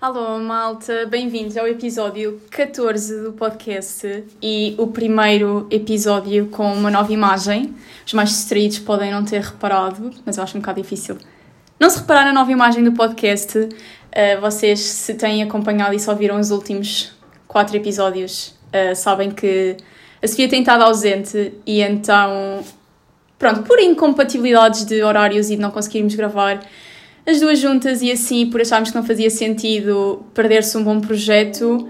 Alô, malta, bem-vindos ao episódio 14 do podcast e o primeiro episódio com uma nova imagem. Os mais distraídos podem não ter reparado, mas eu acho um bocado difícil. Não se reparar na nova imagem do podcast, uh, vocês se têm acompanhado e só viram os últimos quatro episódios, uh, sabem que a Sofia tem estado ausente e então, pronto, por incompatibilidades de horários e de não conseguirmos gravar, as duas juntas e assim, por acharmos que não fazia sentido perder-se um bom projeto,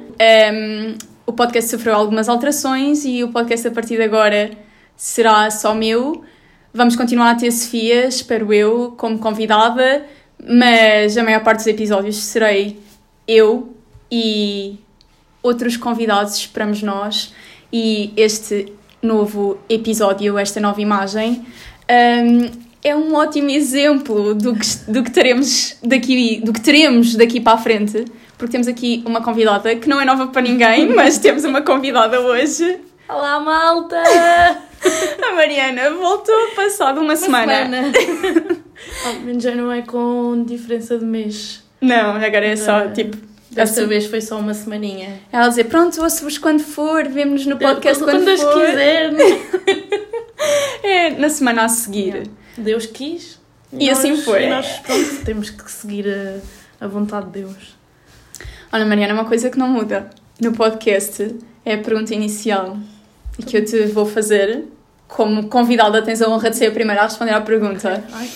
um, o podcast sofreu algumas alterações e o podcast a partir de agora será só meu. Vamos continuar a ter Sofia, espero eu, como convidada, mas a maior parte dos episódios serei eu e outros convidados, esperamos nós, e este novo episódio, esta nova imagem. Um, é um ótimo exemplo do que, do que teremos daqui do que teremos daqui para a frente porque temos aqui uma convidada que não é nova para ninguém mas temos uma convidada hoje. Olá malta! A Mariana voltou passado uma, uma semana, semana. Já não é com diferença de mês. Não agora é só uh, tipo Desta vez foi só uma semaninha. Ela dizer, pronto, ouço-vos quando for, vemos-nos no podcast quando, quando for. Quiser. é, na semana a seguir. Deus quis. E, nós, assim foi. Nós, pronto, temos que seguir a, a vontade de Deus. Olha, Mariana, uma coisa que não muda no podcast é a pergunta inicial e que eu te vou fazer. Como convidada, tens a honra de ser a primeira a responder à pergunta. Ai.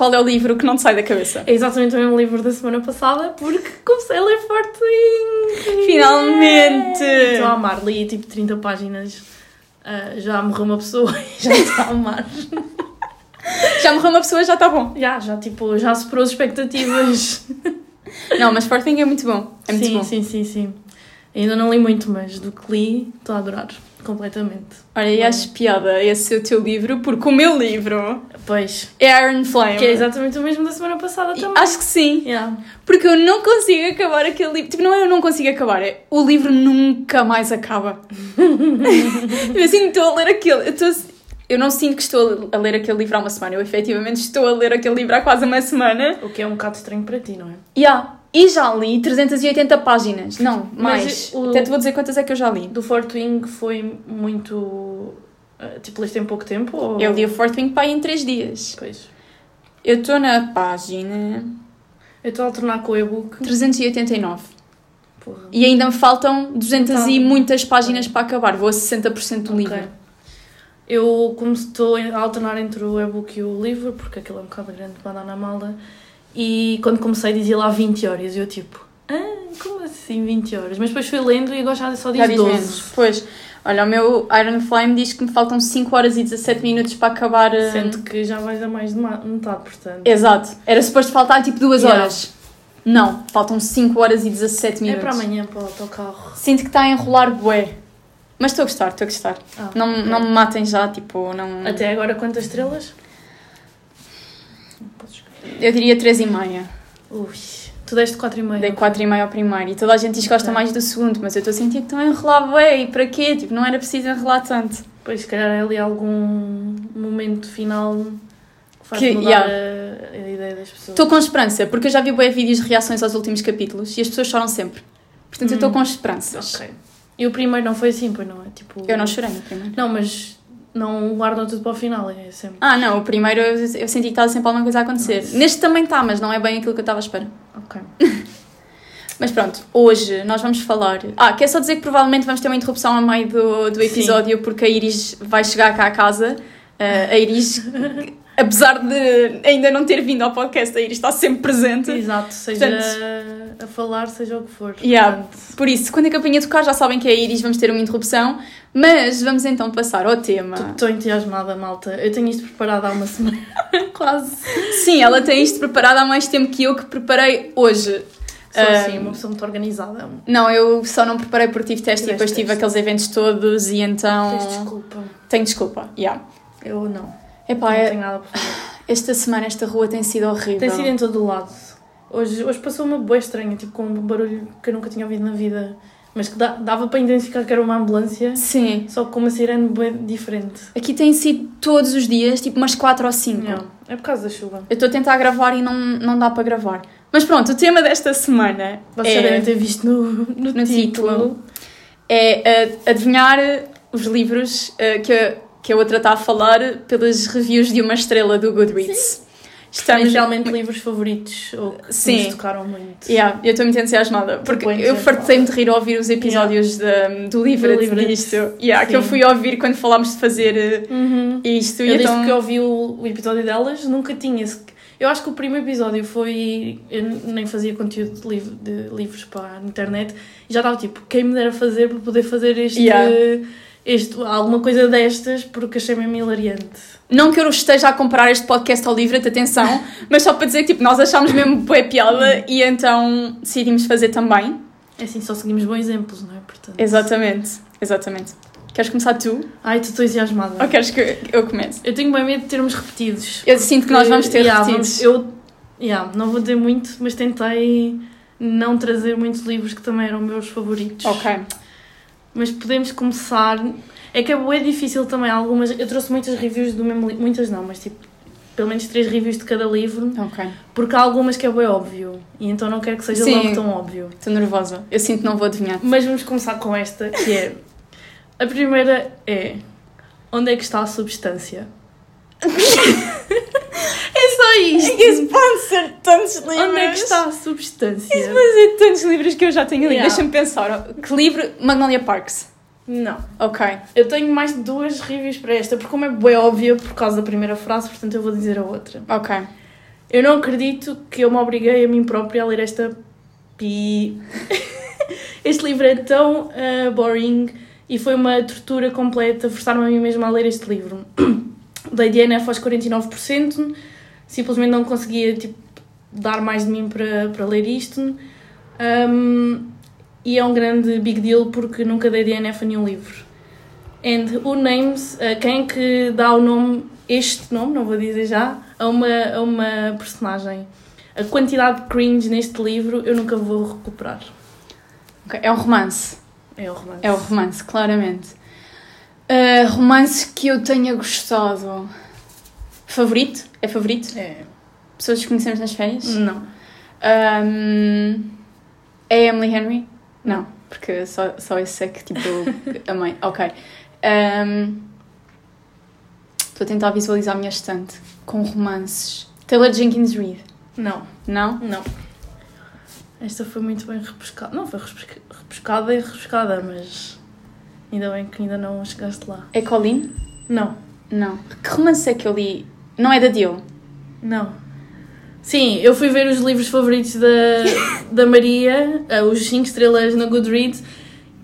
Qual é o livro que não te sai da cabeça? É exatamente o mesmo livro da semana passada, porque comecei a ler Forte Finalmente! Estou a amar, li tipo 30 páginas. Uh, já morreu uma pessoa e já está a amar. já morreu uma pessoa, já está bom. Já, já, tipo, já superou as expectativas. não, mas Forthing é muito bom. É muito sim, bom. sim, sim, sim. Ainda não li muito, mas do que li, estou a adorar. Completamente. Olha, e acho piada esse é o teu livro, porque o meu livro pois. é Iron Flame. Que é exatamente o mesmo da semana passada também. Acho que sim. Yeah. Porque eu não consigo acabar aquele livro. Tipo, não é eu não consigo acabar, é o livro nunca mais acaba. eu assim estou a ler aquele. Eu estou eu não sinto que estou a ler aquele livro há uma semana. Eu efetivamente estou a ler aquele livro há quase uma semana. O que é um bocado estranho para ti, não é? Yeah. E já li 380 páginas. Não, mais. O... Até te vou dizer quantas é que eu já li. Do Fort Wing foi muito. Uh, tipo, leste em pouco tempo? Ou... Eu li o Fort Wing para aí em 3 dias. Pois. Eu estou na página. Eu estou a alternar com o e-book. 389. Porra. E ainda me faltam 200 tá. e muitas páginas para acabar. Vou a 60% do okay. livro. Eu como estou a alternar entre o e-book e o livro, porque aquilo é um bocado grande para andar na mala, e quando comecei dizia lá 20 horas, eu tipo, ah, como assim 20 horas? Mas depois fui lendo e agora já só diz já 12. Menos. Pois, olha, o meu Iron Flame diz que me faltam 5 horas e 17 minutos para acabar. Uh... Sendo que já vais a mais de metade, portanto. Exato, era suposto faltar tipo 2 yeah. horas. Não, faltam 5 horas e 17 minutos. É para amanhã para o autocarro. Sinto que está a enrolar bué. Mas estou a gostar, estou a gostar. Ah, não, okay. não me matem já, tipo, não... Até agora quantas estrelas? Eu diria 3,5. Ui, tu deste 4,5. Dei 4,5 ao primeiro. E toda a gente diz que gosta mais do segundo, mas eu estou a sentir que estão a enrolar bem. E para quê? Tipo, não era preciso enrolar tanto. Pois, se calhar é ali algum momento final que faz que, mudar yeah. a, a, ideia das pessoas. Estou com esperança, porque eu já vi bem vídeos de reações aos últimos capítulos e as pessoas choram sempre. Portanto, hum. eu estou hum. com esperanças. Ok. E o primeiro não foi assim, pois não é? Tipo... Eu não chorei no primeiro. Não, mas não guardam tudo para o final, é sempre. Ah, não, o primeiro eu, eu senti que estava sempre alguma coisa a acontecer. Nossa. Neste também está, mas não é bem aquilo que eu estava à espera. Ok. mas pronto, hoje nós vamos falar. Ah, quer só dizer que provavelmente vamos ter uma interrupção a meio do, do episódio, Sim. porque a Iris vai chegar cá à casa. Uh, a Iris apesar de ainda não ter vindo ao podcast, a Iris está sempre presente. Exato, seja Portanto, a falar, seja o que for. Yeah, por isso, quando a campainha tocar, já sabem que é a Iris, vamos ter uma interrupção. Mas vamos então passar ao tema. Estou entusiasmada, malta. Eu tenho isto preparado há uma semana. Quase. Sim, ela tem isto preparado há mais tempo que eu, que preparei hoje. Sou assim, uma pessoa muito organizada. Não, eu só não preparei porque tive teste e depois tive aqueles eventos todos e então. Tens desculpa. Tenho desculpa, já. Yeah. Eu não. Epá, não é... tenho nada para fazer. Esta semana, esta rua tem sido horrível. Tem sido em todo o lado. Hoje, hoje passou uma boa estranha, tipo com um barulho que eu nunca tinha ouvido na vida Mas que dava para identificar que era uma ambulância, Sim. só que com uma sirene bem diferente. Aqui tem sido todos os dias, tipo umas 4 ou 5. Não, é por causa da chuva. Eu estou a tentar gravar e não, não dá para gravar. Mas pronto, o tema desta semana Vocês é, devem ter visto no, no, no título. título é uh, adivinhar os livros uh, que, que a outra está a falar pelas reviews de uma estrela do Goodreads. Estamos Inicialmente livros favoritos ou que Sim. nos tocaram muito. Yeah, eu estou muito entusiasmada, porque Muito eu fartei-me de rir ao ouvir os episódios do livro Do livro disto. Yeah, que eu Sim. fui ouvir quando falámos de fazer uh, Uhum. isto. Eu e desde então... que eu ouvi o, o episódio delas, nunca tinha. Eu acho que o primeiro episódio foi. Eu nem fazia conteúdo de, liv- de livros para a internet e já estava tipo, quem me dera fazer para poder fazer este. Yeah. Este alguma coisa destas, porque achei mesmo hilariante. Não que eu esteja a comprar este podcast ao livro, atenção, mas só para dizer que tipo, nós achámos mesmo boa piada e então decidimos fazer também. É assim, só seguimos bons exemplos, não é? Portanto... Exatamente, exatamente. Queres começar tu? Ai, tu estou entusiasmada. Ou queres que eu comece? Eu tenho bem medo de termos repetidos. Eu sinto que nós vamos ter Yeah, repetidos. vamos- eu yeah, não vou dizer muito, mas tentei não trazer muitos livros que também eram meus favoritos. Ok. Mas podemos começar. É que é bem difícil também algumas. Eu trouxe muitas reviews do mesmo livro. Muitas não, mas tipo, pelo menos três reviews de cada livro. Ok. Porque há algumas que é bem óbvio. E então não quero que seja Sim. logo tão óbvio. Estou nervosa. Eu sinto que não vou adivinhar. Mas vamos começar com esta, que é. A primeira é. Onde é que está a substância? é só isto! Isso pode ser tantos livros. Onde é que está a substância? Isso pode ser tantos livros que eu já tenho ali. Yeah. Deixa-me pensar. Que livro? Magnolia Parks. Não. Ok. Eu tenho mais de duas reviews para esta, porque como é bem óbvia por causa da primeira frase, portanto eu vou dizer a outra. Ok. Eu não acredito que eu me obriguei a mim própria a ler esta pi. este livro é tão ah, boring e foi uma tortura completa forçar-me a mim mesma a ler este livro. Dei DNF aos 49%, simplesmente não conseguia tipo, dar mais de mim para, para ler isto. Um, e é um grande big deal porque nunca dei DNF a nenhum livro. And who names, uh, quem é que dá o nome, este nome, não vou dizer já, a uma, a uma personagem? A quantidade de cringe neste livro eu nunca vou recuperar. Ok. É um romance. É o romance. É o romance, claramente. Uh, romance que eu tenha gostado. Favorito? É favorito? É. Pessoas que conhecemos nas férias? Não. Um, é Emily Henry? Não, porque só, só eu sei que tipo a mãe. Ok. Um, Estou a tentar visualizar a minha estante com romances. Taylor Jenkins Reid. Não. Não? Não. Esta foi muito bem repescada. Não, foi repesca- repescada e repescada, mas ainda bem que ainda não chegaste lá. É Colleen? Não. Não. Que romance é que eu li? Não é da Dio? Não. Sim, eu fui ver os livros favoritos da, da Maria, eh, os 5 estrelas na Goodreads,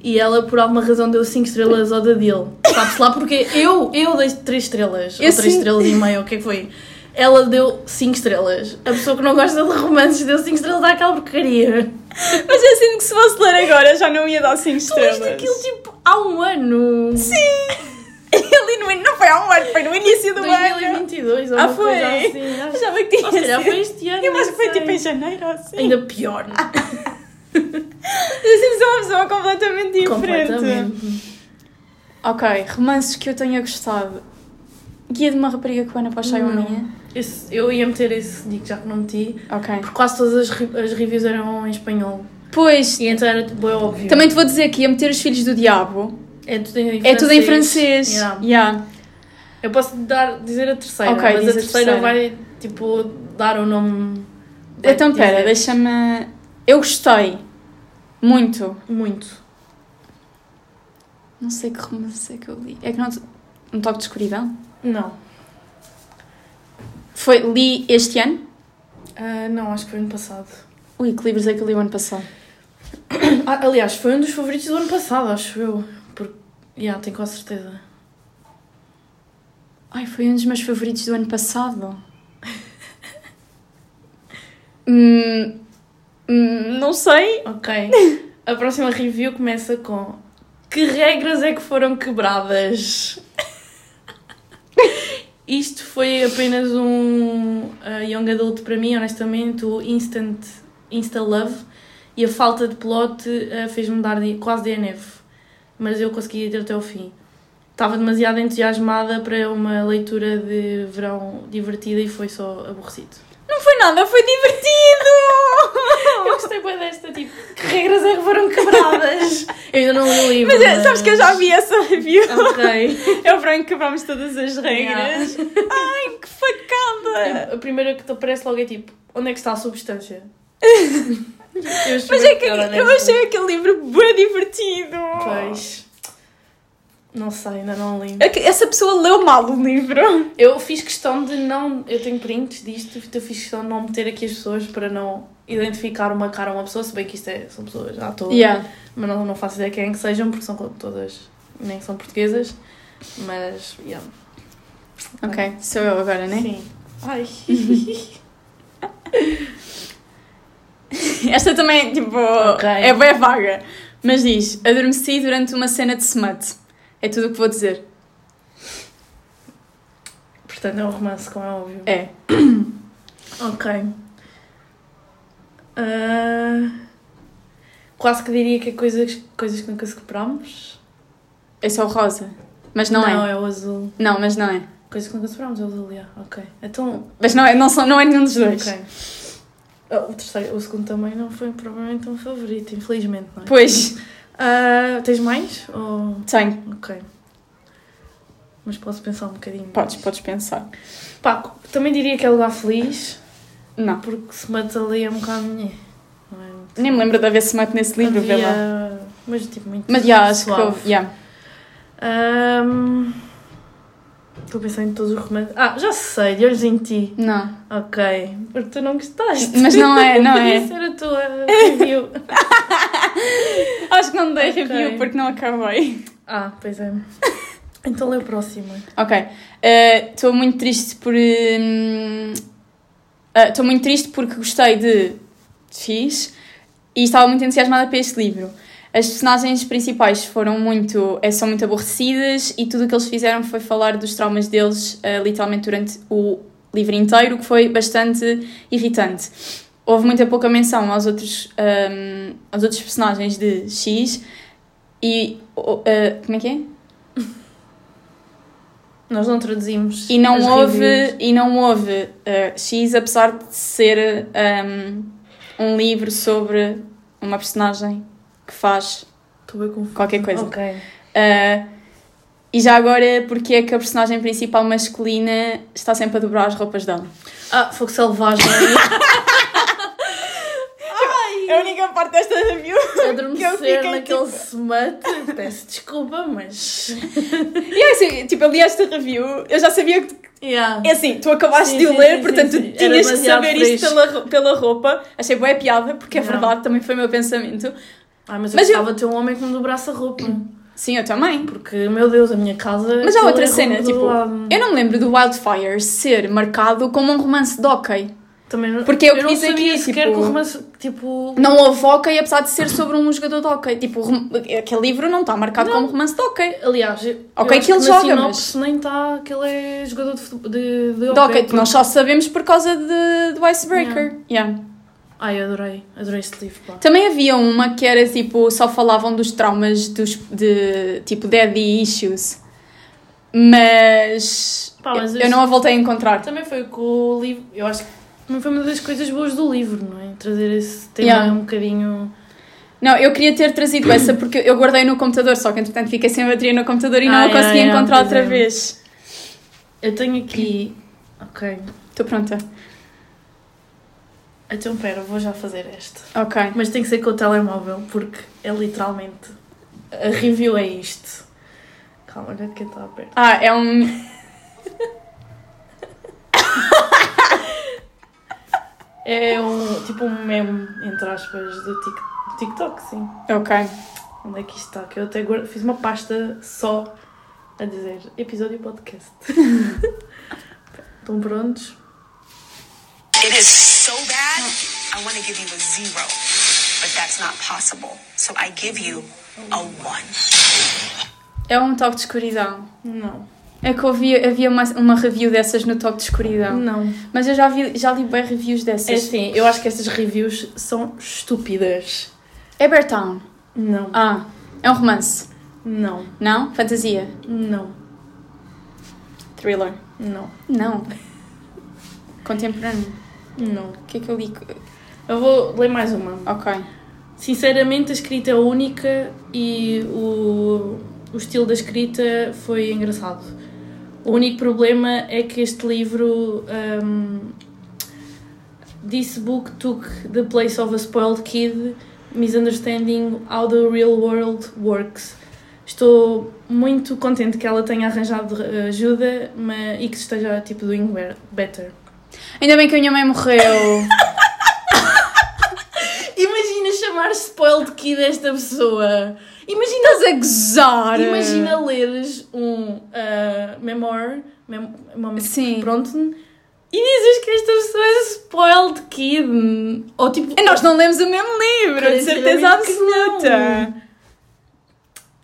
e ela por alguma razão deu 5 estrelas ao da Dil. Sabe-se lá porque eu, eu dei 3 estrelas, Eu ou 3 sim. estrelas e meia, o que é que foi? Ela deu 5 estrelas. A pessoa que não gosta de romances deu 5 estrelas àquela porcaria. Mas eu sinto que se fosse ler agora já não ia dar 5 Tu leste aquilo tipo há um ano. Sim! Eu li no, não foi há um ano, foi no início do ano. 2022 ou Ah, uma coisa foi? assim. Acho, Achava que tinha ou foi este ano. Eu acho que foi tipo em janeiro assim. Ainda pior. Eu sempre sou uma pessoa completamente diferente. Completamente. Ok, romances que eu tenha gostado. Guia de uma rapariga para achar uma Não. minha. Esse- eu ia meter esse, digo já que não meti, Ok. porque quase todas as, as reviews eram em espanhol. Pois, E então era tipo, é óbvio. também te vou dizer que ia meter Os Filhos do Diabo. é tudo em francês. É tudo em francês. Yeah. Yeah. Eu posso dar, dizer a terceira, Ok, mas a a terceira, terceira. vai tipo dar o nome. vai Então, pera, deixa-me. Eu gostei. Muito. Muito. Não sei que romance é que eu li. É que não. Um toque de escuridão? Não. Foi, li este ano? Ah, não, acho que foi ano passado. Ui, que livros é que eu li o ano passado? Ah, aliás, foi um dos favoritos do ano passado, acho eu. Porque, yeah, tenho quase certeza. Ai, foi um dos meus favoritos do ano passado. Hum, hum, não sei. Ok. A próxima review começa com Que regras é que foram quebradas? Isto foi apenas um uh, young adult para mim, honestamente, o Instant Insta Love. e a falta de plot uh, fez-me dar de, quase DNF. Mas eu consegui ir até ao fim. Estava demasiado entusiasmada para uma leitura de verão divertida e foi só aborrecido. Não foi nada, foi divertido! eu gostei bem desta, tipo, que regras é que foram quebradas? eu ainda não li o livro. Mas, mas... sabes que eu já vi essa review. Ok. É o verão em que quebramos todas as regras. Yeah. Ai, que facada! A primeira que te aparece logo é tipo, onde é que está a substância? Mas é que eu achei aquele livro bem divertido. Pois. Não sei, ainda não li. É essa pessoa leu mal o livro. Eu fiz questão de não. Eu tenho prints disto, eu fiz questão de não meter aqui as pessoas para não identificar uma cara a uma pessoa, se bem que isto é, são pessoas à toa. Yeah. Mas não, não faço ideia quem é que sejam, porque são todas. nem são portuguesas. Mas, yeah. Ok, sou eu agora, né? Sim. Ai. Esta também, tipo, okay. é bem vaga. Mas diz: adormeci durante uma cena de smut. É tudo o que vou dizer. Portanto, é um romance, como é óbvio. É. ok. Uh, quase que diria que é coisas, coisas que nunca superámos. É só o rosa. Mas não, não é. Não, é o azul. Não, mas não é. Coisas que nunca superámos é o azul, yeah. ok. Então... Mas não é, não, são, não é nenhum dos dois. Ok. Oh, o, terceiro, o segundo também não foi provavelmente um favorito, infelizmente, não é? Pois. Uh, tens mais? Ou... Tenho. Ok. Mas posso pensar um bocadinho. Podes, podes pensar. Pá, também diria que é lugar feliz. Não. Porque se mata ali é um bocado. Não é Nem me lembro de haver se mate nesse livro, Havia... vê lá. Mas tipo, muito. Mas já, acho que houve. Yeah. Um... Estou a pensar em todos os romances. Ah, já sei, de olhos em ti. Não. Ok. Porque tu não gostaste. Mas não é, não é. Isso era a tua review. Acho que não dei okay. review porque não acabei. Ah, pois é. Então lê o próximo. Ok. Estou uh, muito triste por. Estou uh, muito triste porque gostei de X e estava muito entusiasmada para este livro. As personagens principais foram muito, eh, são muito aborrecidas e tudo o que eles fizeram foi falar dos traumas deles, uh, literalmente durante o livro inteiro, que foi bastante irritante. Houve muita pouca menção aos outros, um, aos outros personagens de X e. Uh, como é que é? Nós não traduzimos. E não houve, e não houve uh, X, apesar de ser um, um livro sobre uma personagem que faz qualquer coisa. Ok. Uh, e já agora, porque é que a personagem principal masculina está sempre a dobrar as roupas dela? Ah, fogo selvagem. Ai, é a única parte desta review Adormecer que eu fiquei, naquele tipo... smut. Peço desculpa, mas... e é assim, tipo, eu li esta review, eu já sabia que... Yeah. É assim, tu acabaste sim, de o ler, sim, portanto sim, tu tinhas que saber fresco. isto pela, pela roupa. Achei boa piada, porque é verdade, também foi o meu pensamento. Ai, mas eu mas gostava eu... de ter um homem que me dobrasse a roupa. Sim, eu também. Porque, meu Deus, a minha casa. Mas há outra cena, tipo, eu não me lembro do Wildfire ser marcado como um romance de hockey. Também não, Porque eu, eu sabia aqui, sequer tipo, que o romance, tipo... Não houve hockey, apesar de ser sobre um jogador de hockey. Tipo, aquele livro não está marcado não. como romance de hockey. Aliás, ok que ele que joga, mas... nem está que ele é jogador de, de, de, de hockey. Porque... Nós só sabemos por causa de, do Icebreaker. Yeah. yeah. Ai, adorei, adorei esse livro. Pá. Também havia uma que era tipo, só falavam dos traumas dos, de tipo daddy issues. Mas, pá, mas eu, eu, não a voltei a encontrar. Também foi com o livro, eu acho que também foi uma das coisas boas do livro, não é? Trazer esse tema yeah. um bocadinho. Não, eu queria ter trazido essa porque eu guardei no computador, só que entretanto fiquei sem bateria no computador e não a consegui yeah, encontrar outra é. vez. Eu tenho aqui. Ok. Estou pronta. Então, pera, vou já fazer esta. Ok. Mas tem que ser com o telemóvel, porque é literalmente. A review é isto. Calma, olha que está aberto. Ah, é um. é um. Tipo um meme, entre aspas, do TikTok, sim. Ok. Onde é que isto está? Que eu até agora fiz uma pasta só a dizer episódio podcast. Estão prontos? It is so bad, I want to give you a zero. But that's not possible. So I give you a one. É um toque de escuridão. Não. É que eu ouvi, havia uma, uma review dessas no Toque de Escuridão. Não. Mas eu já, vi, já li bem reviews dessas. É assim, eu acho que estas reviews são estúpidas. É Bear Town. Não. Ah, é um romance. Não. Não? Fantasia. Não. Thriller. Não. Não. Contemporâneo. Não. O que é que eu li? Eu vou ler mais uma. Ok. Sinceramente, a escrita é única e o, o estilo da escrita foi engraçado. O único problema é que este livro. Um, This book took the place of a spoiled kid, misunderstanding how the real world works. Estou muito contente que ela tenha arranjado eh, ajuda mas, e que esteja tipo doing be- better. Ainda bem que a minha mãe morreu. Imagina chamar spoiled kid esta pessoa. Imagina Estás a gozar. Imagina leres um uh, memoir, mem mem- Sim. pronto, e dizes que esta pessoa é spoiled kid. Ou tipo. E nós não lemos o mesmo livro, de certeza absoluta.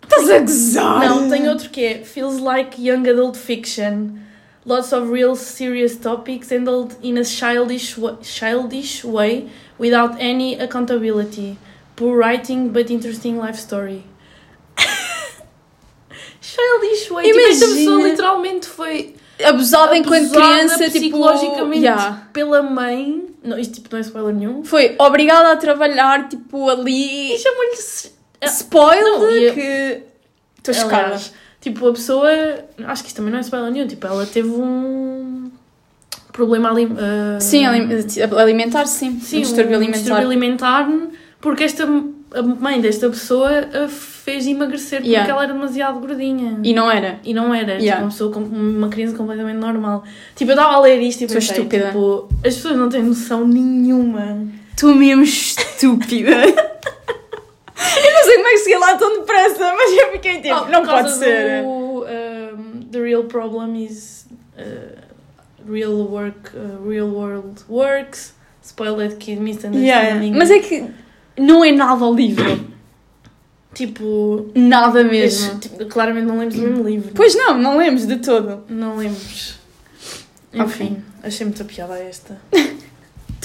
Estás a gozar. Não, tem outro que é Feels like young adult fiction. Lots of real serious topics handled in a childish, childish way without any accountability. Poor writing but interesting life story. childish way. Tipo, esta Imagina. pessoa literalmente foi Abusada enquanto criança, tipo. psicologicamente Yeah. pela mãe. Não, isto tipo, não é spoiler nenhum. Foi obrigada a trabalhar, tipo, ali. E chamou-lhe. se- Spoiled Não, que. Estou chocada. Tipo, a pessoa. Acho que isto também não é spoiler nenhum. Tipo, ela teve um. Problema ali. ah, Sim, alim- alimentar, sim. Sim, um distúrbio um alimentar. distúrbio alimentar, porque esta a mãe desta pessoa a fez emagrecer porque Yeah. ela era demasiado gordinha. E não era. E não era, tipo, Yeah. uma pessoa com uma criança completamente normal. Tipo, eu estava a ler isto e Sou pensei, estúpida. tipo, as pessoas não têm noção nenhuma. Tu mesmo estúpida. eu não sei como é que cheguei lá tão depressa, mas eu fiquei tipo, Oh, não pode ser. Do, um, the real problem is uh, real work, uh, real world works, spoiled kid Yeah. misunderstanding. Mas é que não é nada o livro. tipo, Nada mesmo. tipo, claramente não lemos o mesmo livro. Pois não, não lemos de todo. Não lemos. Enfim, achei muita piada esta.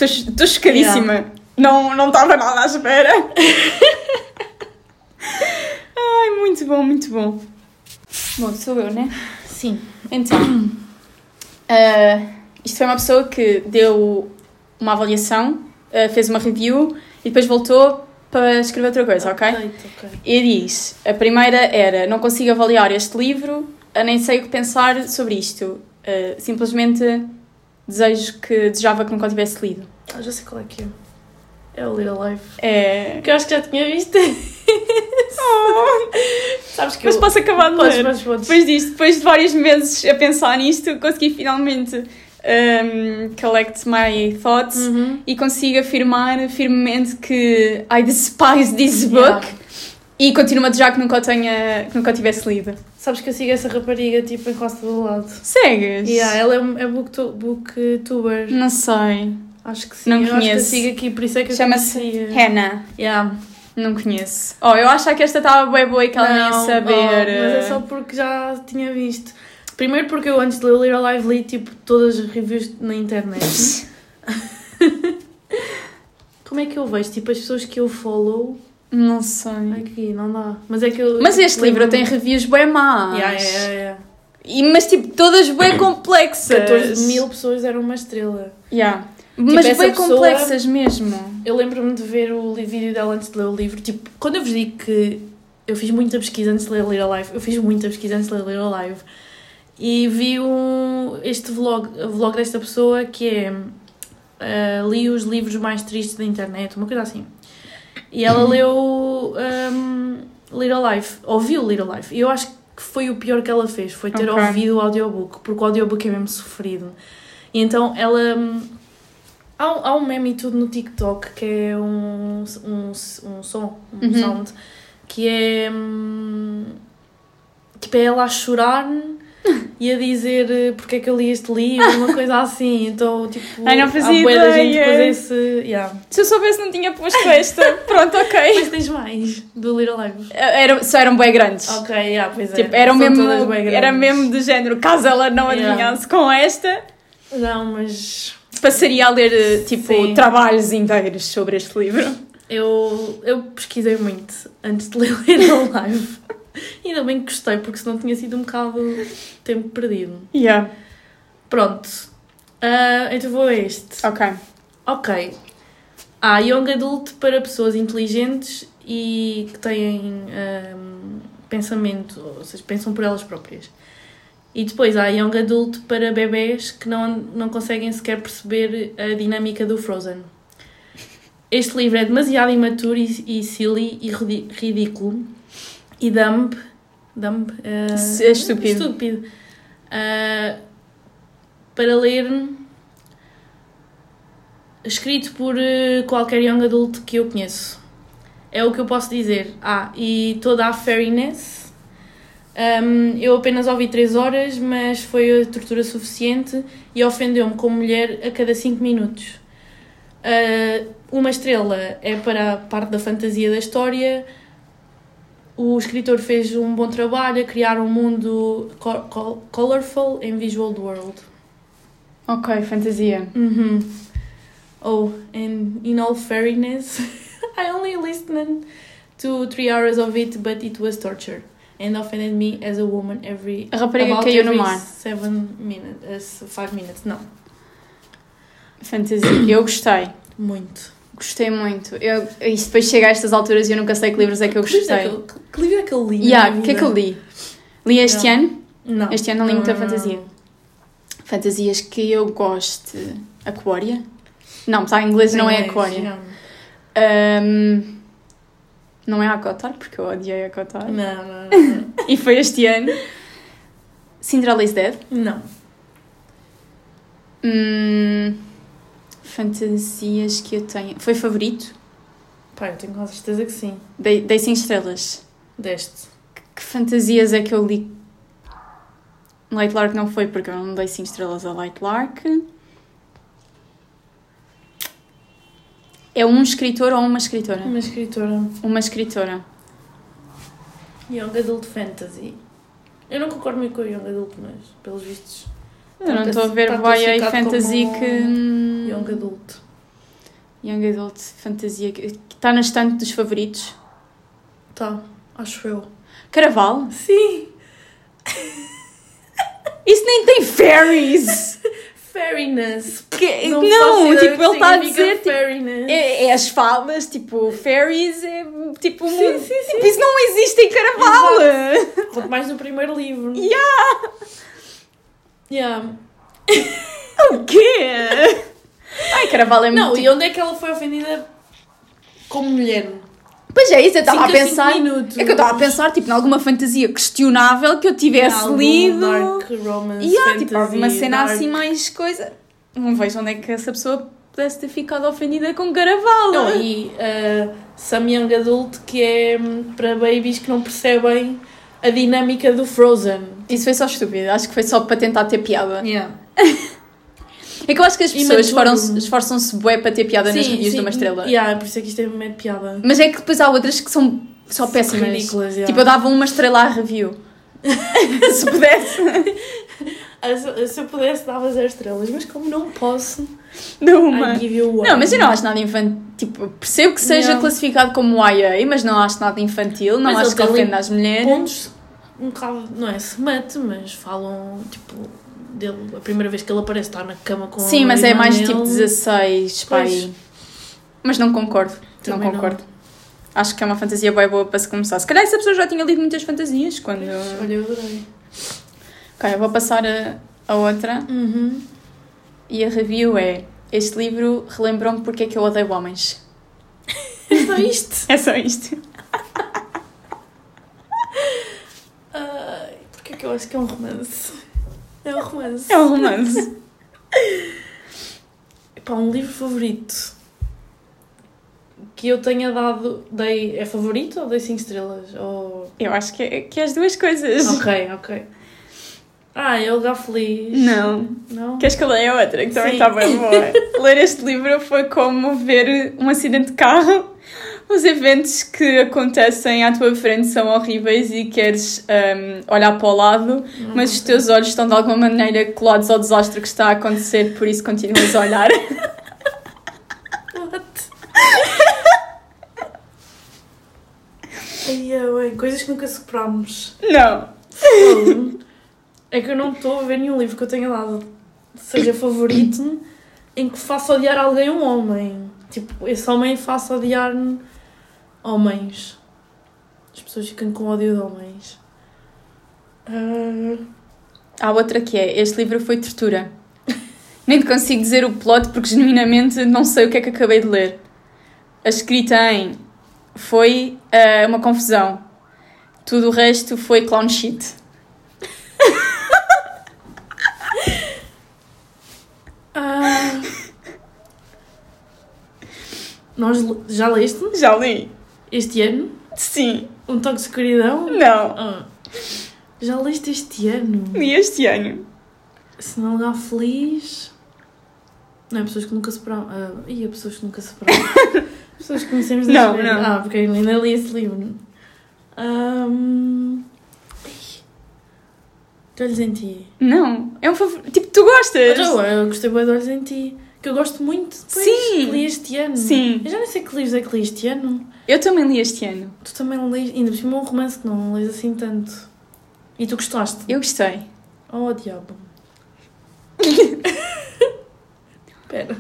Estou chocadíssima. Não não estava nada à espera. Ai, muito bom, muito bom. Bom, sou eu, né? Sim. Então, ah, isto foi uma pessoa que deu uma avaliação, ah, fez uma review e depois voltou para escrever outra coisa, ok? E diz: a primeira era, não consigo avaliar este livro, nem sei o que pensar sobre isto. Ah, simplesmente desejo que desejava que nunca tivesse lido. Ah, já sei qual é que é. É o Little Life. É. Que eu acho que já tinha visto. Sabes que Mas eu... posso acabar de Podes, ler. podes, podes. Depois disto, depois de vários meses a pensar nisto, consegui finalmente um, collect my thoughts Uhum. e consigo afirmar firmemente que I despise this book Yeah. e continuo a desejar que nunca tenha, que nunca tivesse lido. Sabes que eu sigo essa rapariga tipo em quase todo lado. Segues? Yeah, ela é, é booktu- booktuber. Não sei. Acho que sim. Não eu conheço. acho que sigo aqui, por isso é que Chama-se. Hannah. Yeah. Não conheço. Oh, eu achava que esta estava bem boa e que ela nem ia Não, saber. oh, mas é só porque já tinha visto. Primeiro porque eu antes de ler o Little Live li tipo todas as reviews na internet. Como é que eu vejo? Tipo as pessoas que eu follow. Não sei. Aqui, não dá. Mas é que eu. Mas este livro tem reviews bem más. Yeah, yeah, yeah. E, mas tipo, todas bem complexas. 14 mil pessoas deram uma estrela. Yeah. mas essa bem pessoa- complexas mesmo. Eu lembro-me de ver o vídeo dela antes de ler o livro. Tipo, quando eu vos digo que eu fiz muita pesquisa antes de ler Little Life, eu fiz muita pesquisa antes de ler Little Life. E vi um, este vlog, vlog desta pessoa que é ah, li os livros mais tristes da internet, uma coisa assim. E ela leu um, Little Life, ouviu Little Life. E eu acho que foi o pior que ela fez, foi ter Ok. ouvido o audiobook, porque o audiobook é mesmo sofrido. E então ela. Há, um- há um meme e tudo no TikTok que é um, um, um som, um Uhum. sound, que é. hum, Tipo, é ela a chorar e a dizer eh, porque é que eu li este livro, uma coisa assim. Então, tipo, Ai, não fazia bué da gente ideia. depois esse. Yeah. Se eu soubesse, não tinha posto esta. Pronto, ok. Mas tens mais do Little Lives. Era, só eram bem grandes. Ok, yeah, pois é. Tipo, eram mesmo, era mesmo do género, caso ela não Yeah. adivinhasse com esta, Não, mas passaria a ler, eh, tipo, Sim. trabalhos inteiros sobre este livro. eu, eu pesquisei muito antes de ler Little Live. Ainda bem que gostei, porque senão tinha sido um bocado tempo perdido. Yeah. Pronto. Ah, então vou a este. Ok. Ok. Há Young Adult para pessoas inteligentes e que têm ahm, pensamento, ou seja, pensam por elas próprias. E depois há Young Adult para bebés que não, não conseguem sequer perceber a dinâmica do Frozen. Este livro é demasiado imaturo e, e silly e ridículo e dumb. Dumb? ah, É estúpido. estúpido. Ah, para ler escrito por eh, qualquer young adult que eu conheço. É o que eu posso dizer. Ah, e toda a fairiness. Um, eu apenas ouvi 3 horas, mas foi a tortura suficiente e ofendeu-me como mulher a cada 5 minutos. Uh, uma estrela é para a parte da fantasia da história. O escritor fez um bom trabalho a criar um mundo co- co- colorful em Visual World. Ok, fantasia. Uhum. Oh, and in all fairness, I only listened to three hours of it, but it was torture and offended me as a woman every A rapariga about caiu no every mar. seven minutes, uh, five minutes. Não, Fantasia. Eu gostei. muito. Gostei muito. Eu, isto depois chega a estas alturas e eu nunca sei que livros é que eu Que livro é gostei. que que livro é que eu li? Yeah, o que é que eu li? Li este Não. ano. Não. Este ano não li muita Não, fantasia. Fantasias que eu gosto. Aquária? Não, está em inglês, não é Aquária. yeah. Ahm, não é Acotar, porque eu odiei Acotar. Não, não, não. não. E foi este ano. Cinderella is Dead. não. Hum, fantasias que eu tenho. Foi favorito? Pá, eu tenho quase certeza que sim. Dei, dei 5 estrelas. Deste. Que fantasias é que eu li? Light Lark não foi porque eu não dei 5 estrelas a Light Lark. É um escritor ou uma escritora? Uma escritora. Uma escritora. Young Adult Fantasy. Eu não concordo muito com o Young Adult, mas pelos vistos. Eu não Tá estou a ver tá YA classificado fantasy que. hum, Young Adult. Young Adult fantasia que está na estante dos favoritos. Tá, acho eu. Caraval? Sim! Isso nem tem fairies! Fairiness. Que- não, ideia tipo, ele está a dizer. Tipo, é, é as fadas, tipo, fairies é tipo. Sim, sim, sim. Tipo, isso não existe em Caraval! Quanto mais no primeiro livro. Yeah! Yeah. O quê? Ai, Caraval é muito. Não, e onde é que ela foi ofendida como mulher? Pois é, isso, eu estava a pensar. minutos. É que eu estava a pensar, tipo, em alguma fantasia questionável que eu tivesse Algum lido. Dark romance, E há, fantasy, tipo, alguma cena dark... assim mais coisa. Não vejo onde é que essa pessoa pudesse ter ficado ofendida com Caraval. Não, e uh, Some Young Adult, que é hum, para babies que não percebem a dinâmica do Frozen. Isso foi só estúpido. Acho que foi só para tentar ter piada. Yeah. É que eu acho que as pessoas esforçam-se bué para ter piada nas reviews de uma estrela. Yeah, por isso é que isto é meio de piada. Mas é que depois há outras que são só péssimas. Ridículas, yeah. Tipo, eu dava uma estrela à review. Se pudesse. Se, se eu pudesse, dava zero estrelas, mas como não posso, De uma. Não, mas eu não acho nada infantil. Tipo, percebo que seja Não. classificado como YA, mas não acho nada infantil. Não Mas acho que ofenda as mulheres. Pontos um bocado, não é smut, mas falam, tipo, dele, a primeira vez que ele aparece está na cama com Sim, mas é mais dele. tipo 16, pai. Mas não concordo. Também não não. concordo. Acho que é uma fantasia bem boa para se começar. Se calhar essa pessoa já tinha lido muitas fantasias quando. Olha, eu adorei. Ok, eu vou passar a, a outra. Uhum. E a review é: Este livro relembrou-me porque é que eu odeio homens. É só isto. É só isto. Ai, porque é que eu acho que é um romance? É um romance. É um romance. Pá, um livro favorito que eu tenha dado. Dei, é favorito ou dei 5 estrelas? Ou... Eu acho que é, que é as duas coisas. Ok, ok. Ah, o lugar feliz. Não. Não? Queres que eu leia outra? Que também Sim. está bem boa. Ler este livro foi como ver um acidente de carro. Os eventos que acontecem à tua frente são horríveis e queres hum, olhar para o lado, mas os teus olhos estão de alguma maneira colados ao desastre que está a acontecer, por isso continuas a olhar. What? Ai, coisas que nunca superámos. Não. Fogo. É que eu não estou a ver nenhum livro que eu tenha dado, seja favorito, em que faça odiar alguém um homem. Tipo, esse homem faça odiar homens. As pessoas ficam com ódio de homens. Ah, Há outra que é: este livro foi tortura. Nem te consigo dizer o plot porque genuinamente não sei o que é que acabei de ler. A escrita em foi ah, uma confusão. Tudo o resto foi clown shit. Ah. Nós já leste Já li. este ano? Sim. Um toque de escuridão? Não. Ah. Já leste este ano? Li este ano. Se não lugar feliz. Não é pessoas que nunca separaram. Ah, e é pessoas que nunca separaram. pessoas que conhecemos Não, não. Ah, porque ainda li esse livro. Um... De Olhos em Ti. Não. É um favorito. Tipo, tu gostas? Então, eu gostei bem de Olhos em Ti. Que eu gosto muito depois Sim. que li este ano. Sim. Eu já nem sei que livros é que li este ano. Eu também li este ano. Tu também lês. Ainda por cima um romance que não lês assim tanto. E tu gostaste? Eu gostei. Oh, diabo. Espera.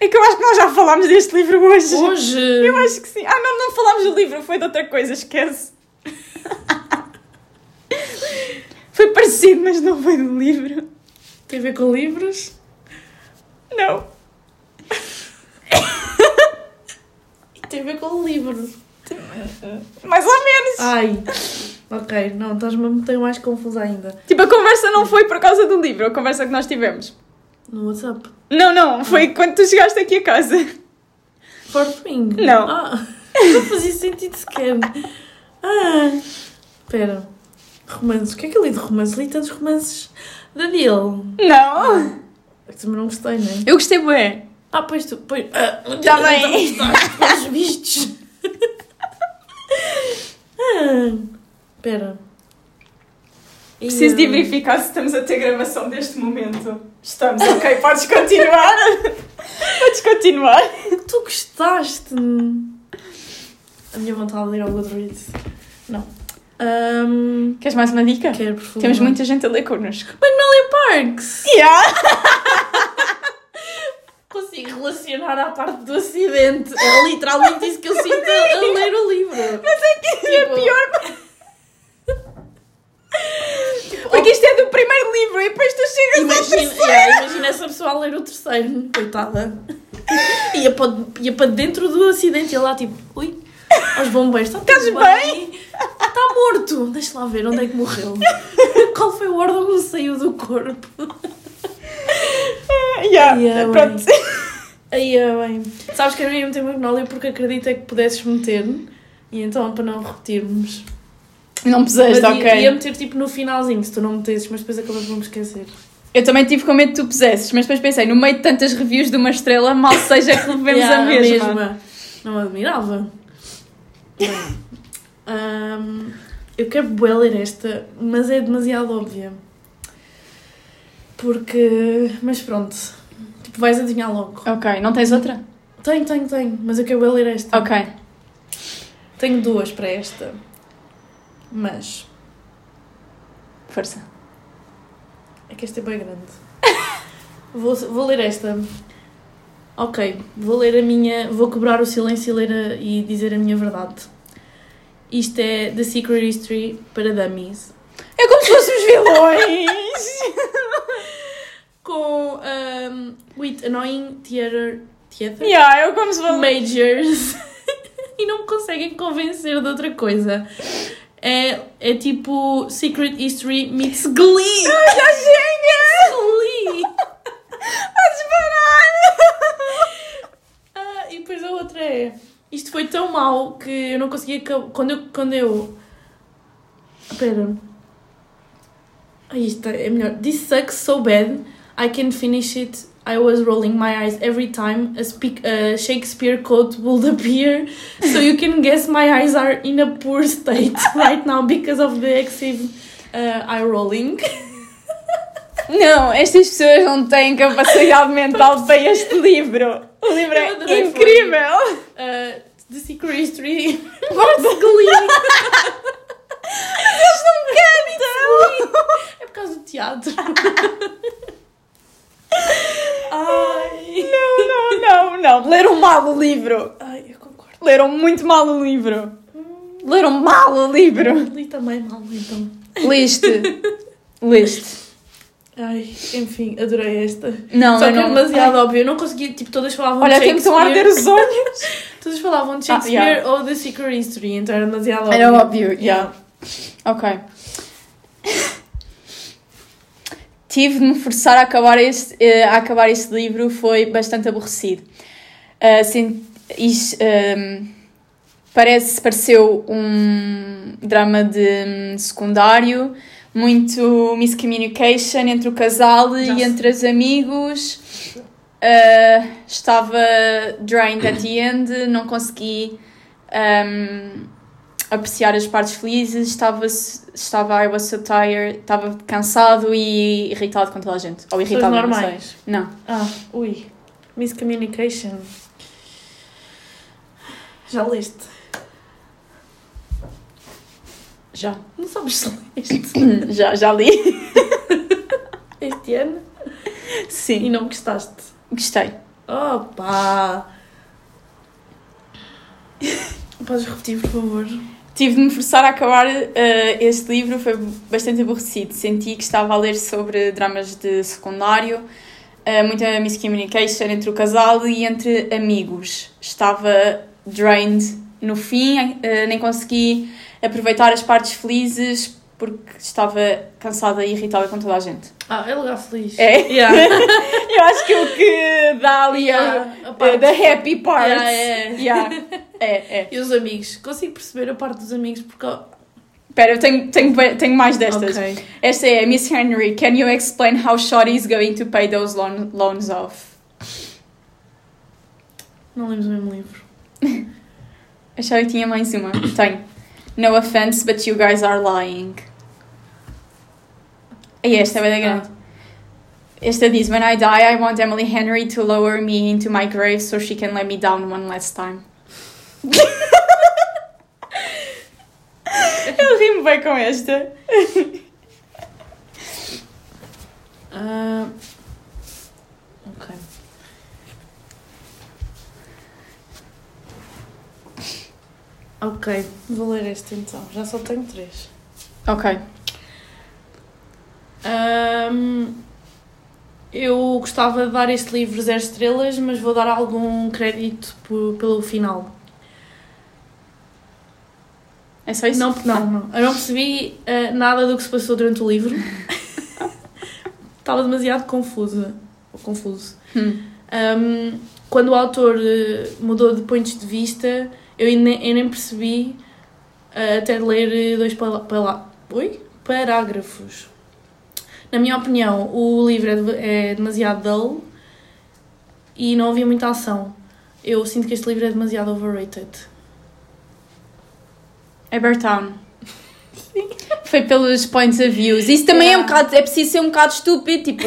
É que eu acho que nós já falámos deste livro hoje. Hoje. Eu acho que sim. Ah, não, não falámos do livro, foi de outra coisa, esquece. foi parecido, mas não foi do livro. Tem a ver com livros? Não. Tem a ver com livros. Mais ou menos. Ai. Ok, não, estás-me a meter mais confusa ainda. Tipo, a conversa não foi por causa do livro, a conversa que nós tivemos. No WhatsApp. Não, não, foi quando tu chegaste aqui a casa. Fort Wing? Não. Ah, não fazia sentido sequer. Ah. Espera. Romances. O que é que eu li de romances? Li tantos romances da Deal. Não. É que também não gostei, não é? Eu gostei bué. Ah, pois tu. Pois, ah, Tá bem. Pelos vistos. ah, espera. Preciso de Ia- verificar se estamos a ter gravação deste momento. Estamos, ok, podes continuar. podes continuar. Tu gostaste? A minha vontade de ler algo de Reed. Não. Um, Queres mais uma dica? quero, por favor. Temos muita gente a ler connosco. Magnolia Parks! Yeah. Consigo relacionar à parte do acidente. É literalmente isso que eu sinto a, a ler o livro. Mas é que é Tipo- pior. Porque isto é do primeiro livro e depois tu chegas ao Imagina, terceiro. yeah, imagina essa pessoa a ler o terceiro, coitada. Ia para, ia para dentro do acidente e lá tipo, ui, aos bombeiros, está tudo Estás bem? Está morto. Deixa lá ver onde é que morreu. Qual foi o órgão que saiu do corpo? Yeah, Yeah, pronto. Aí é bem. Sabes que eu ia meter Magnolia porque acreditei que pudesses meter. E então, para não repetirmos. Não Mas puseste, ia, ok. ia meter tipo no finalzinho, se tu não metesses, mas depois acabei por me esquecer. Eu também tive com medo que tu pusesses, mas depois pensei, no meio de tantas reviews de uma estrela, mal seja que levemos Yeah, a mesma. Não me admirava. Hum, eu quero bué ler esta, mas é demasiado óbvia. Porque. Mas pronto. Tipo, vais adivinhar logo. Ok, não tens outra? Tenho, tenho, tenho. Mas eu quero bué ler esta. Ok. Tenho duas para esta. Mas. Força. É que esta é bem grande. vou, vou ler esta. Ok, vou ler a minha. Vou quebrar o silêncio e, ler a- e dizer a minha verdade. Isto é The Secret History para Dummies. É como se fôssemos vilões! Com um, With Annoying Theater. Theater? yeah, é como se fosse... Majors. e não me conseguem convencer de outra coisa. É, é tipo Secret History meets Glee. Ah, já chega! Glee! Podes parar! Ah, e depois a outra é. Isto foi tão mau que eu não conseguia. Quando eu. Quando eu. Espera. Ah, isto é melhor. This sucks so bad, I can finish it. I was rolling my eyes every time a, speak, a Shakespeare quote would appear, so you can guess my eyes are in a poor state right now because of the excessive uh, eye rolling. Não, estas pessoas não têm capacidade mental para este livro. O livro é incrível. Uh, the Secret History of Glee. Eles não cantam. É por causa do teatro. Ai. Não, não, não, não. Leram mal o livro. Ai, eu concordo. Leram muito mal o livro. Leram mal o livro. Li também mal, então. Liste. Liste. Ai, enfim, adorei esta. Não, Só que é não. demasiado óbvio. Eu não consegui, tipo, todas falavam Olha, de tem que estão a Shakespeare. arder os olhos. Todas falavam de Ah, Shakespeare yeah. ou The Secret History, então era demasiado óbvio. Era óbvio, yeah. Ok. Tive de me forçar a acabar este, eh, a acabar este livro, foi bastante aborrecido. Ah, sim, isto, ehm, parece, pareceu um drama de hum, secundário, muito miscommunication entre o casal Já e entre os amigos. Ah, estava drained at the end, não consegui um, apreciar as partes felizes, estava, estava I was so tired, estava cansado e irritado com toda a gente. Ou Pessoas irritado, não sei. normais. Não. Ah, ui. Miscommunication. Já leste? Já. Não sabes se leste já, já li. este ano e Sim. não gostaste. Gostei. Opa! Podes repetir, por favor? Tive de me forçar a acabar eh, este livro, foi bastante aborrecido. Senti que estava a ler sobre dramas de secundário, eh, muita miscommunication entre o casal e entre amigos. Estava drained no fim, eh, nem consegui aproveitar as partes felizes porque estava cansada e irritada com toda a gente. Ah, é lugar feliz. É? Yeah. Eu acho que o que dá ali Yeah, a, a parte- the happy part. Yeah, é. Yeah. É, é. E os amigos? Consigo perceber a parte dos amigos porque. Espera, eu tenho, tenho, tenho mais destas. Ok. Esta é Miss Henry. Can you explain how Shorty is going to pay those loan, loans off? Não lemos o mesmo livro. Achava que tinha mais uma. Tenho. No offense, but you guys are lying. E esta é bem grande. Esta diz: When I die, I want Emily Henry to lower me into my grave so she can let me down one last time. Eu rimo bem com esta. Ah, Ok, vou ler este então. Já só tenho três. Ok. Ahm, eu gostava de dar este livro zero estrelas, mas vou dar algum crédito por- pelo final. É só isso? Não, não, não. Eu não percebi ah, nada do que se passou durante o livro. Estava demasiado confusa. Ou confuso. Hum. Um, quando o autor eh, mudou de pontos de vista, eu nem, eu nem percebi eh, até ler dois pala pala Oi? parágrafos. Na minha opinião, o livro é, de- é demasiado dull e não havia muita ação. Eu sinto que este livro é demasiado overrated. É Beartown. Foi pelos points of views. Isso também é um Yeah. bocado, é preciso ser um bocado estúpido, tipo,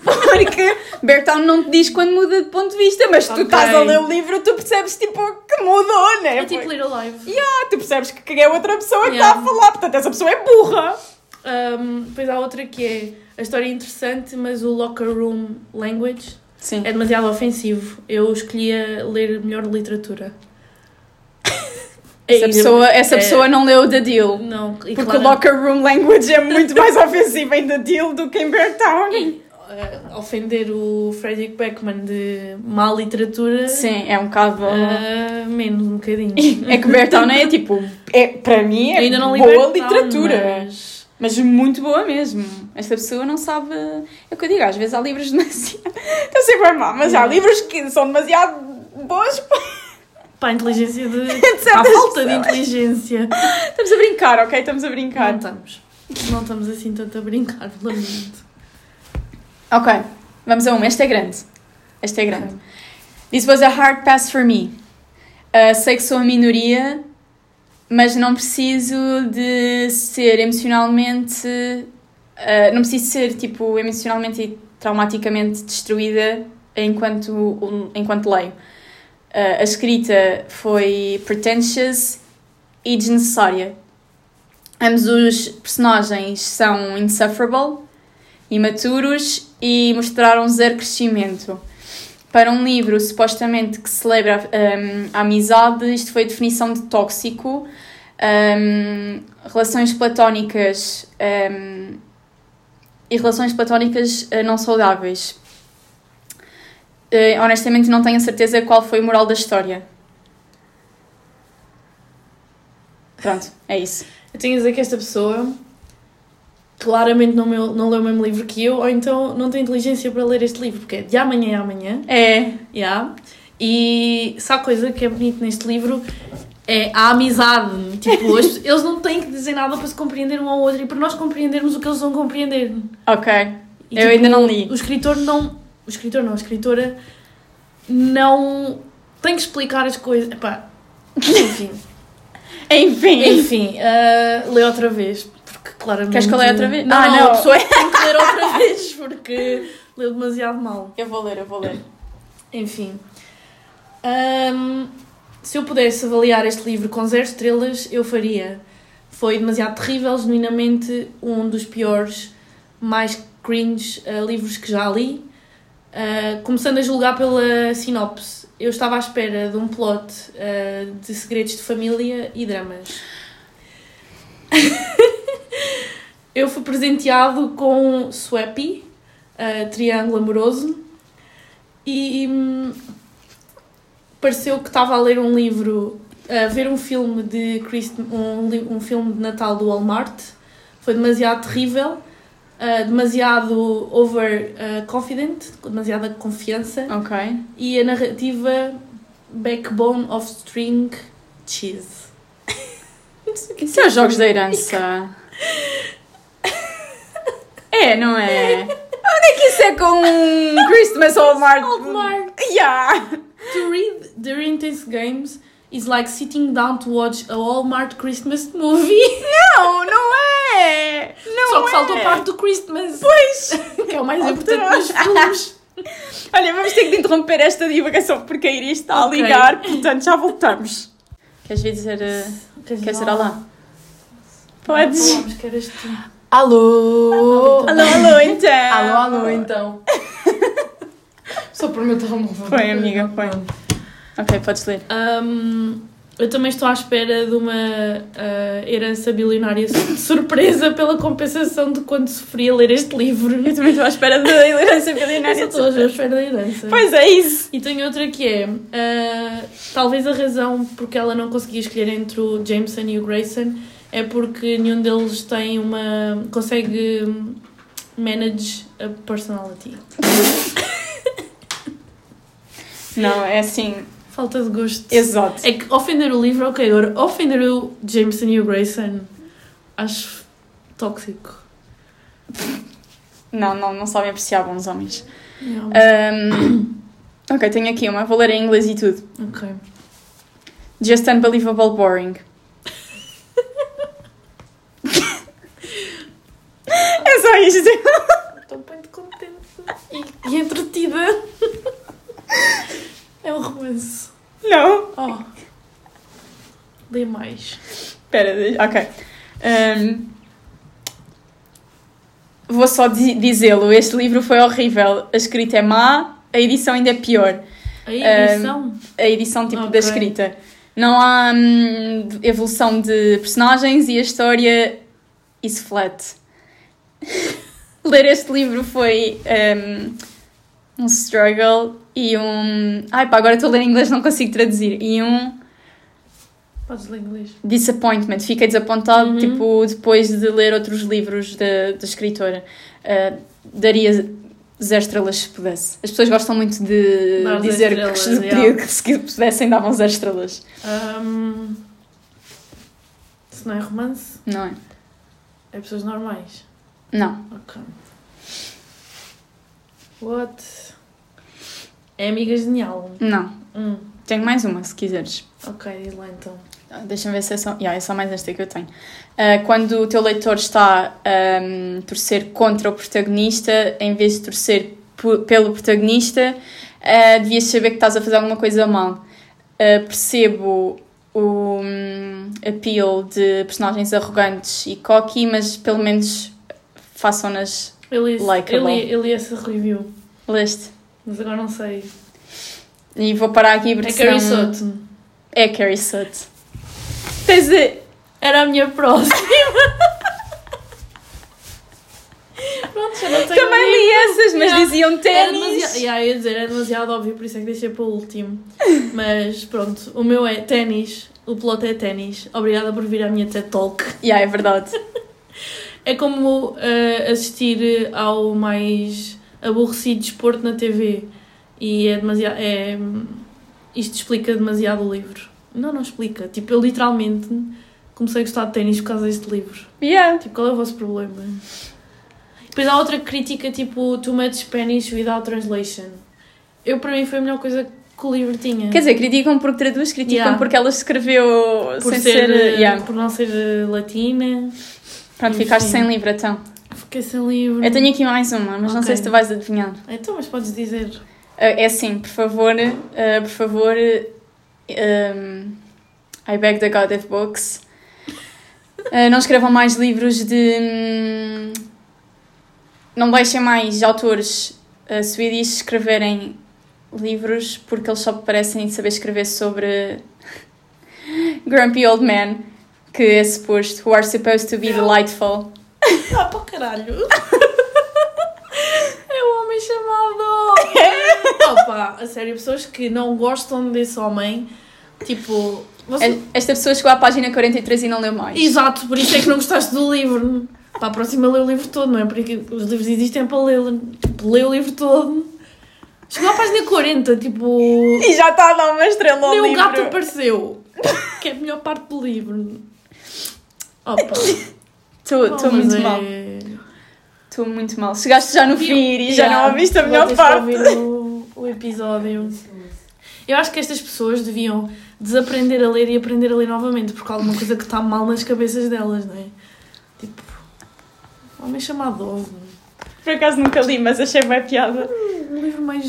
porque Beartown não te diz quando muda de ponto de vista, mas tu Ok. estás a ler o livro, tu percebes tipo que mudou, né? É tipo Little Life. Ah, tu percebes que é outra pessoa que Yeah. está a falar, portanto essa pessoa é burra. Um, depois há outra que é a história é interessante, mas o locker room language Sim. É demasiado ofensivo. Eu escolhia ler melhor literatura. Essa É, pessoa, essa é- pessoa não leu The Deal. Não, Porque claro- o locker room language é muito mais ofensivo em The Deal do que em Beartown. e, eh, ofender o Frederick Beckman de má literatura. Sim, é um bocado. eh, menos um bocadinho. É que Beartown é tipo, é, para mim é boa literatura. Mas... Mas muito boa mesmo. Esta pessoa não sabe. É o que eu digo, às vezes há livros demasiado. Estou sempre mal, mas há livros que são demasiado bons. Pá, a inteligência de. certas Há falta de pessoas. inteligência. Estamos a brincar, ok? Estamos a brincar. Não estamos. Não estamos assim tanto a brincar, lamento. Ok, vamos a uma. Esta é grande. Esta é grande. This was a hard pass for me. Uh, sei que sou a minoria, mas não preciso de ser emocionalmente. uh, não preciso ser, tipo, emocionalmente e traumaticamente destruída enquanto, um- enquanto leio. Uh, a escrita foi pretentious e desnecessária. Ambos os personagens são insufferable, imaturos e mostraram zero crescimento. Para um livro supostamente que celebra hum, a amizade, isto foi a definição de tóxico. Hum, relações platónicas hum, e relações platónicas eh, não saudáveis. Eh, honestamente, não tenho certeza qual foi o moral da história. Pronto, é isso. Eu tenho a dizer que esta pessoa claramente não, meu, não leu o mesmo livro que eu, ou então não tem inteligência para ler este livro, porque é de amanhã a amanhã. É, Yeah. E só a coisa que é bonito neste livro é a amizade. Tipo, eles não têm que dizer nada para se compreender um ao outro e para nós compreendermos o que eles vão compreender. ok. E, Eu ainda não li. O escritor não. O escritor não, a escritora não tem que explicar as coisas. Epá, enfim. Enfim. enfim, ah, lê outra vez. Claramente. Queres que eu leia outra vez? Não, Ah, não, não. a pessoa tem que ler outra vez porque leu demasiado mal. Eu vou ler, eu vou ler. Enfim. Ahm, se eu pudesse avaliar este livro com zero estrelas, eu faria. Foi demasiado terrível, genuinamente um dos piores, mais cringe ah, livros que já li. Ah, começando a julgar pela sinopse, eu estava à espera de um plot ah, de segredos de família e dramas. eu fui presenteado com Swappy, ah, Triângulo Amoroso, e hum, pareceu que estava a ler um livro, a ver um filme de Christ, um, um filme de Natal do Walmart. Foi demasiado terrível, ah, demasiado over ah, confident, com demasiada confiança Ok. e a narrativa backbone of string cheese. Isso é os jogos da herança. É, não é? Onde é que isso é com Christmas Hallmark? Hallmark. Yeah. To read during these games is like sitting down to watch a Walmart Christmas movie. Não, não é. Não Só que é. faltou a parte do Christmas. Pois. Que é o mais importante dos filmes. Olha, vamos ter que interromper esta divagação porque a Iris está Ok. a ligar, portanto já voltamos. Queres vir dizer... uh, Queres dizer olá? Podes. Eras tu. Alô! Alô, alô, então. Alô, alô, então. Só por meu telemóvel. Foi, amiga, foi. Ok, podes ler. Hum, eu também estou à espera de uma ah, herança bilionária surpresa pela compensação de quando sofri a ler este livro. Eu também estou à espera da herança Eu bilionária. estou à espera da herança. Pois é isso. E tenho outra que é, ah, talvez a razão porque ela não conseguia escolher entre o Jameson e o Grayson é porque nenhum deles tem uma. consegue manage a personality. Não, é assim... Falta de gosto. Exato. É que ofender o livro, ok, agora ofender o Jameson e o Grayson acho tóxico. Não, não, não sabem apreciar bons homens. Um, ok, tenho aqui uma. Vou ler em inglês e tudo. Ok. Just unbelievable boring. é só isto. Estou muito contente e, e entretida. É um romance. Não. Oh. Lê mais. Espera, ok. Um, vou só di- dizê-lo. Este livro foi horrível. A escrita é má, a edição ainda é pior. A edição. A edição tipo Ok. da escrita. Não há hum, evolução de personagens e a história is flat. Ler este livro foi um, um struggle e um. Ai pá, agora estou a ler em inglês, não consigo traduzir. E um Podes ler inglês. disappointment. Fiquei desapontado Uhum. tipo, depois de ler outros livros da, da escritora. Uh, daria zero estrelas se pudesse. As pessoas gostam muito de Dar dizer que, yeah. que se pudessem davam zero estrelas. Ahm, se não é romance, Não é? É pessoas normais. Não. Ok. What? É amiga genial. Não. Hum. Tenho mais uma, se quiseres. Ok, diz lá então. Ah, Deixa-me ver se é só. Yeah, é só mais esta que eu tenho. Ah, quando o teu leitor está a torcer contra o protagonista, em vez de torcer pelo protagonista, ah, devias saber que estás a fazer alguma coisa mal. Ah, percebo o hum, appeal de personagens arrogantes e cocky, mas pelo menos façam-nas. Eu li, Likeable. eu li, eu li essa review, Leste. mas agora não sei. E vou parar aqui porque É Carrie senão- Sutton. É Carrie Sutton. Tens de... Era a minha próxima. Pronto, já não tenho Também li essas, mas Yeah. diziam ténis. demasiado, yeah, eu ia dizer, era demasiado óbvio, por isso é que deixei para o último. Mas pronto, o meu é ténis, o piloto é ténis. Obrigada por vir à minha TED Talk. Yeah, é verdade. É como eh, assistir ao mais aborrecido desporto na TV. E é demasiado. É, isto explica demasiado o livro. Não, não explica. Tipo, eu literalmente comecei a gostar de ténis por causa deste livro. Yeah. Tipo, qual é o vosso problema? Depois há outra crítica, tipo, too much Spanish without translation. Eu, para mim, foi a melhor coisa que o livro tinha. Quer dizer, criticam porque traduz, criticam Yeah. porque ela escreveu por, sem ser, ser. eh, yeah. por não ser eh, latina. Pronto, ficaste Sim. sem livro então. Fiquei sem livro. Eu tenho aqui mais uma, mas não Ok. sei se tu vais adivinhar. Então, mas podes dizer. Ah, é assim, por favor, ah, por favor. um, I beg the God of Books. Ah, não escrevam mais livros de. hum, não deixem mais autores uh, escreverem livros porque eles só parecem saber escrever sobre Grumpy Old Men, que é suposto, who are supposed to be delightful. Ah, para caralho! é o homem chamado. Opa, a sério, pessoas que não gostam desse homem, tipo. Você... Esta pessoa chegou à página 43 e não leu mais. Exato, por isso é que não gostaste do livro. Para a próxima, lê o livro todo, não é? Porque os livros existem para ler. Tipo, lê o livro todo. Chegou à página 40, tipo. E já está a dar uma estrela ao Nem o livro. gato apareceu. Que é a melhor parte do livro. Opa. Estou mas muito é- mal. Estou muito mal. Chegaste já no fim e já não ouviste a melhor parte. ouvir o, o episódio. Eu acho que estas pessoas deviam desaprender a ler e aprender a ler novamente, porque há alguma coisa que está mal nas cabeças delas, não é? Tipo, homem chamado Ovo. Por acaso nunca li, mas achei bem piada. Um livro mais.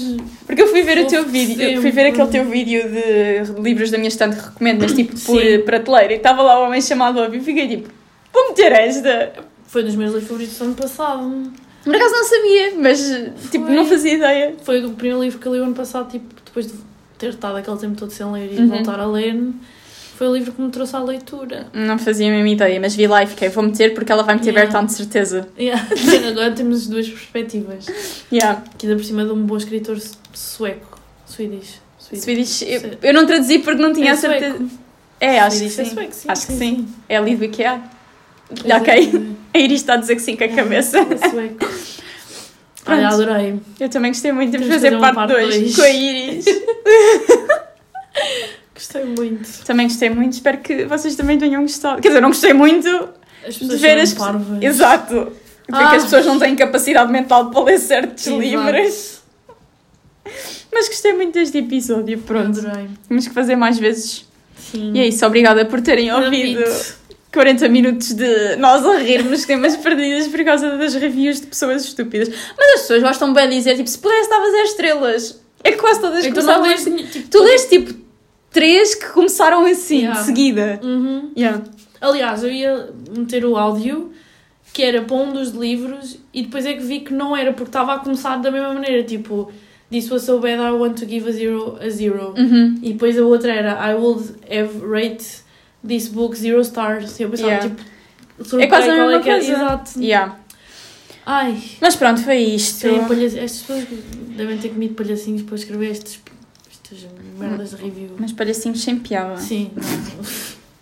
Porque eu fui ver o teu vídeo, eu fui ver aquele teu vídeo de livros da minha estante que recomendo, mas tipo por Sim. prateleira, e estava lá o homem chamado Óbvio e fiquei tipo, vou meter esta. Foi dos meus livros favoritos do ano passado. Por acaso não sabia, mas tipo, Foi. não fazia ideia. Foi o primeiro livro que eu li o ano passado, tipo, depois de ter estado aquele tempo todo sem ler e Uhum. voltar a ler. Foi o livro que me trouxe à leitura. Não fazia a mesma ideia, mas vi lá e fiquei, vou meter porque ela vai meter Yeah. Bertão de certeza. Yeah. Agora temos as duas perspectivas. Yeah. Que ainda por cima de um bom escritor su- sueco. Swedish. Swedish, eu, eu não traduzi porque não tinha É a certeza. sueco. É, acho Swedish que é sim. sueco, sim. Acho que sim. É ali do IKEA. É ok. A Iris está a dizer que sim com a cabeça. É sueco. Olha, adorei. Eu também gostei muito. Temos de fazer fazer parte uma 2 parte dois. com a Iris. Gostei muito. também gostei muito. Espero que vocês também tenham gostado. Quer dizer, não gostei muito As de pessoas ver as parvas. Exato. Porque Ah. as pessoas não têm capacidade mental para ler certos Exato. livros. Mas gostei muito deste episódio. Pronto. Adorei. Temos que fazer mais vezes. Sim. E é isso. Obrigada por terem ouvido. 40 minutos de nós a rirmos temas perdidas por causa das reviews de pessoas estúpidas. Mas as pessoas gostam bem de dizer, tipo, se pudesse dar a estrelas. É que quase todas Então assim. lês, tipo, Tu lês, tipo, três que começaram assim, Yeah. de seguida. Uhum. Yeah. Aliás, eu ia meter o áudio que era para um dos livros e depois é que vi que não era porque estava a começar da mesma maneira, tipo This was so bad I want to give a zero a zero. Uhum. E depois a outra era I would have rate this book zero stars. E eu pensava, Yeah. tipo, É quase a qual mesma era- coisa. Exato. Yeah. Ai, Mas pronto, foi isto. palha... estas pessoas devem ter comido palhacinhos para escrever estes, estas merdas de review. Mas palhacinhos sem piada. Sim.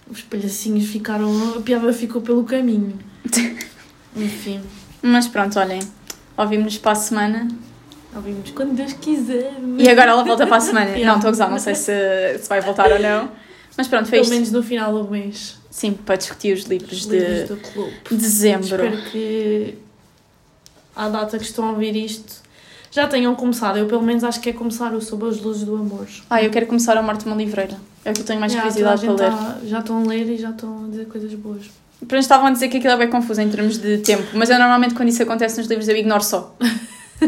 Os palhacinhos ficaram. A piada ficou pelo caminho. Enfim, Mas pronto, olhem. Ouvimos-nos para a semana. ouvimos quando Deus quiser. E agora ela volta para a semana. Não, estou a gozar, não sei se, se vai voltar ou não. Mas pronto, foi Pelo isto. menos no final do mês. Sim, para discutir os livros Os de livros clube. dezembro. Espero que à data que estão a ouvir isto já tenham começado. Eu pelo menos acho que é começar o Sob as Luzes do Amor. Ah, eu quero começar a Morte de uma Livreira. É o que eu tenho mais curiosidade para ler. tá- já estão a ler e já estão a dizer coisas boas. Eles estavam a dizer que aquilo é bem confuso em termos de tempo, mas eu normalmente quando isso acontece nos livros eu ignoro só.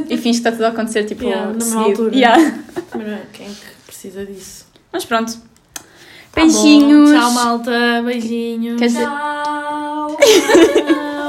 e finge que está tudo a acontecer tipo Yeah, seguido. altura. Yeah. Mas é quem é que precisa disso? Mas pronto. Tá bom. Beijinhos. Tchau, malta. Beijinhos. Quer dizer- Tchau.